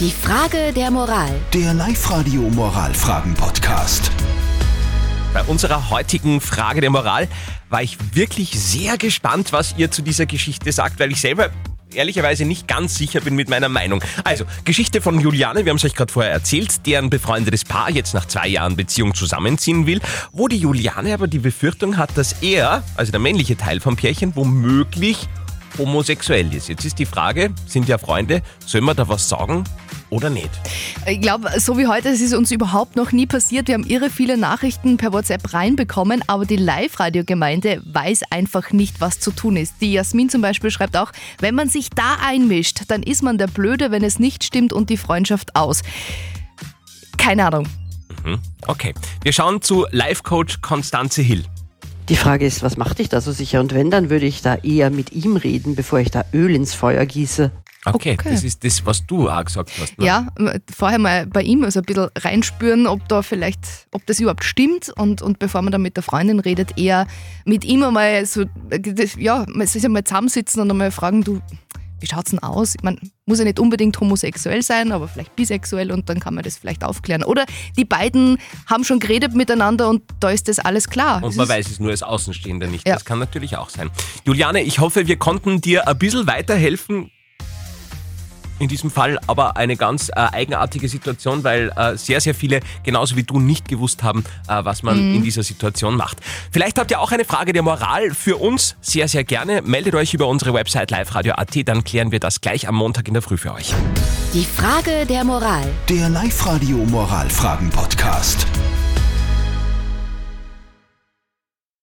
Die Frage der Moral. Der Live-Radio Moralfragen-Podcast. Bei unserer heutigen Frage der Moral war ich wirklich sehr gespannt, was ihr zu dieser Geschichte sagt, weil ich selber ehrlicherweise nicht ganz sicher bin mit meiner Meinung. Also, Geschichte von Juliane, wir haben es euch gerade vorher erzählt, deren befreundetes Paar jetzt nach zwei Jahren Beziehung zusammenziehen will, wo die Juliane aber die Befürchtung hat, dass er, also der männliche Teil vom Pärchen, womöglich homosexuell ist. Jetzt ist die Frage, sind ja Freunde, sollen wir da was sagen oder nicht? Ich glaube, so wie heute, es ist uns überhaupt noch nie passiert. Wir haben irre viele Nachrichten per WhatsApp reinbekommen, aber die Live-Radio-Gemeinde weiß einfach nicht, was zu tun ist. Die Jasmin zum Beispiel schreibt auch, wenn man sich da einmischt, dann ist man der Blöde, wenn es nicht stimmt und die Freundschaft aus. Keine Ahnung. Mhm. Okay, wir schauen zu Life-Coach Konstanze Hill. Die Frage ist, was macht dich da so sicher? Und wenn, dann würde ich da eher mit ihm reden, bevor ich da Öl ins Feuer gieße. Okay, Okay. das ist das, was du auch gesagt hast. Ne? Ja, vorher mal bei ihm also ein bisschen reinspüren, ob da vielleicht, ob das überhaupt stimmt und, und bevor man dann mit der Freundin redet, eher mit ihm einmal so, das- ja, sich einmal zusammensitzen und einmal fragen, du, wie schaut's denn aus? Meine, muss ja nicht unbedingt homosexuell sein, aber vielleicht bisexuell und dann kann man das vielleicht aufklären. Oder die beiden haben schon geredet miteinander und da ist das alles klar. Und Es man weiß es nur als Außenstehender nicht. Ja. Das kann natürlich auch sein. Juliane, ich hoffe, wir konnten dir ein bisschen weiterhelfen. In diesem Fall aber eine ganz äh, eigenartige Situation, weil äh, sehr, sehr viele, genauso wie du, nicht gewusst haben, äh, was man in dieser Situation macht. Vielleicht habt ihr auch eine Frage der Moral für uns. Sehr, sehr gerne. Meldet euch über unsere Website liveradio.at, dann klären wir das gleich am Montag in der Früh für euch. Die Frage der Moral. Der Live-Radio Moralfragen-Podcast.